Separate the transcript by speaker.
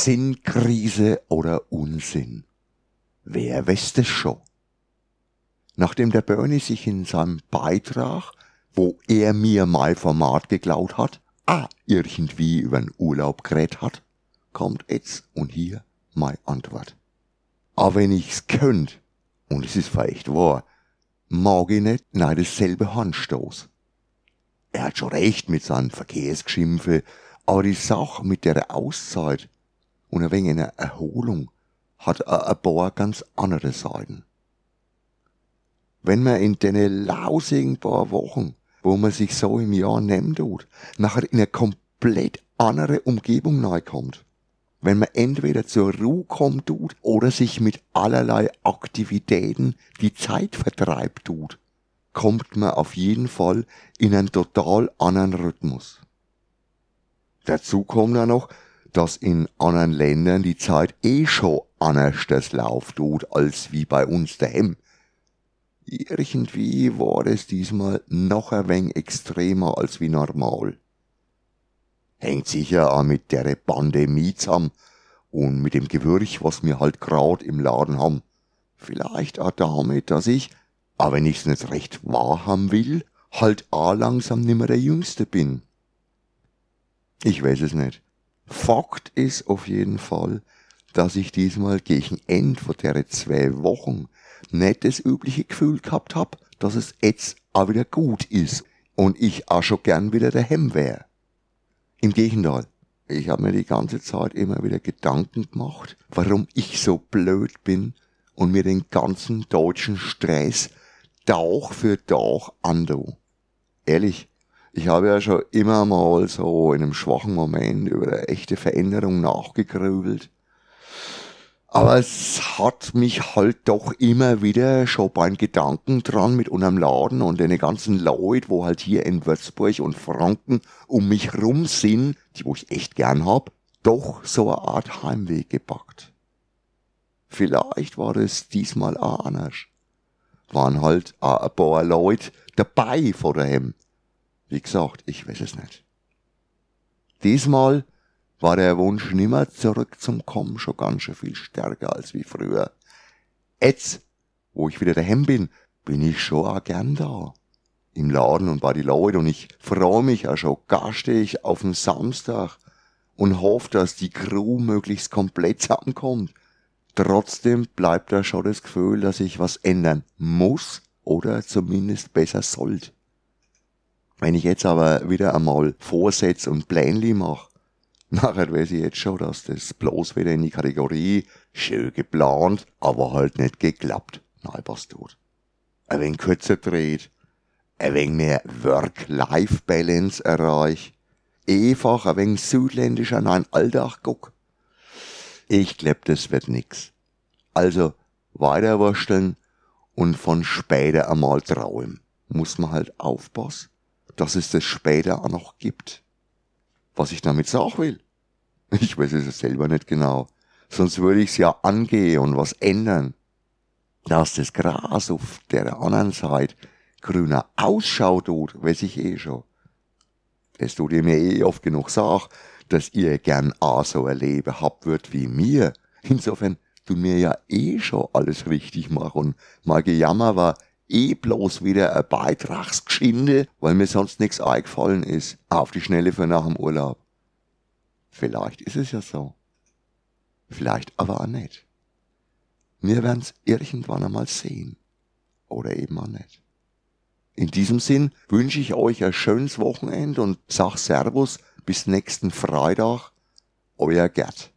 Speaker 1: Sinnkrise oder Unsinn? Wer weiß es schon? Nachdem der Bernie sich in seinem Beitrag, wo er mir mein Format geklaut hat, ah, irgendwie übern Urlaub gerät hat, kommt jetzt und hier meine Antwort. Aber wenn ich's könnt, und es ist vielleicht wahr, mag ich nicht nein dasselbe Handstoß. Er hat schon recht mit seinen Verkehrsgeschimpfe, aber die Sache mit der Auszeit und ein wenig einer Erholung hat ein paar ganz andere Seiten. Wenn man in den lausigen paar Wochen, wo man sich so im Jahr nehmen tut, nachher in eine komplett andere Umgebung neu kommt, wenn man entweder zur Ruhe kommt tut oder sich mit allerlei Aktivitäten die Zeit vertreibt tut, kommt man auf jeden Fall in einen total anderen Rhythmus. Dazu kommt dann noch, dass in anderen Ländern die Zeit eh schon anders das Lauf tut, als wie bei uns daheim. Irgendwie war es diesmal noch ein wenig extremer als wie normal. Hängt sicher auch mit der Pandemie zusammen und mit dem Gewürch, was wir halt grad im Laden haben. Vielleicht auch damit, dass ich, aber wenn ich's nicht recht wahr haben will, halt auch langsam nimmer der Jüngste bin. Ich weiß es nicht. Fakt ist auf jeden Fall, dass ich diesmal gegen End von der zwei Wochen nicht das übliche Gefühl gehabt hab, dass es jetzt auch wieder gut ist und ich auch schon gern wieder daheim wär. Im Gegenteil, ich habe mir die ganze Zeit immer wieder Gedanken gemacht, warum ich so blöd bin und mir den ganzen deutschen Stress Tag für Tag ando. Ehrlich, ich habe ja schon immer mal so in einem schwachen Moment über eine echte Veränderung nachgegrübelt aber es hat mich halt doch immer wieder schon beim Gedanken dran mit unserem Laden und den ganzen Leute, wo halt hier in Würzburg und Franken um mich rum sind, die wo ich echt gern hab, doch so eine Art Heimweh gepackt. Vielleicht war es diesmal auch anders. Waren halt auch ein paar Leute dabei vor daheim. Wie gesagt, ich weiß es nicht. Diesmal war der Wunsch nimmer zurück zum Kommen schon ganz schön viel stärker als wie früher. Jetzt, wo ich wieder daheim bin, bin ich schon auch gern da. Im Laden und bei die Leute und ich freue mich auch schon garstig auf den Samstag und hoffe, dass die Crew möglichst komplett zusammenkommt. Trotzdem bleibt da schon das Gefühl, dass ich was ändern muss oder zumindest besser sollte. Wenn ich jetzt aber wieder einmal Vorsätze und Plänli mache, Nachher weiß ich jetzt schon, dass das bloß wieder in die Kategorie schön geplant, aber halt nicht geklappt. Nein, passt tut. Ein wenig kürzer dreht, ein wenig mehr Work-Life-Balance erreich, einfach ein wenig südländischer, nein, Alltag guck. Ich glaub, das wird nix. Also, weiterwursteln und von später einmal träumen. Muss man halt aufpassen, dass es das später auch noch gibt was ich damit sagen will. Ich weiß es selber nicht genau. Sonst würde ich's ja angehen und was ändern. Dass das Gras auf der anderen Seite grüner ausschaut tut, weiß ich eh schon. Es tut ihr mir eh oft genug sagen, dass ihr gern auch so ein Leben habt wird wie mir. Insofern du mir ja eh schon alles richtig machen mal Gejammer war eh bloß wieder ein Beitragsgeschinde, weil mir sonst nichts eingefallen ist, auf die Schnelle für nach dem Urlaub. Vielleicht ist es ja so. Vielleicht aber auch nicht. Wir werden's irgendwann einmal sehen. Oder eben auch nicht. In diesem Sinn wünsche ich euch ein schönes Wochenende und sag Servus bis nächsten Freitag. Euer Gerd.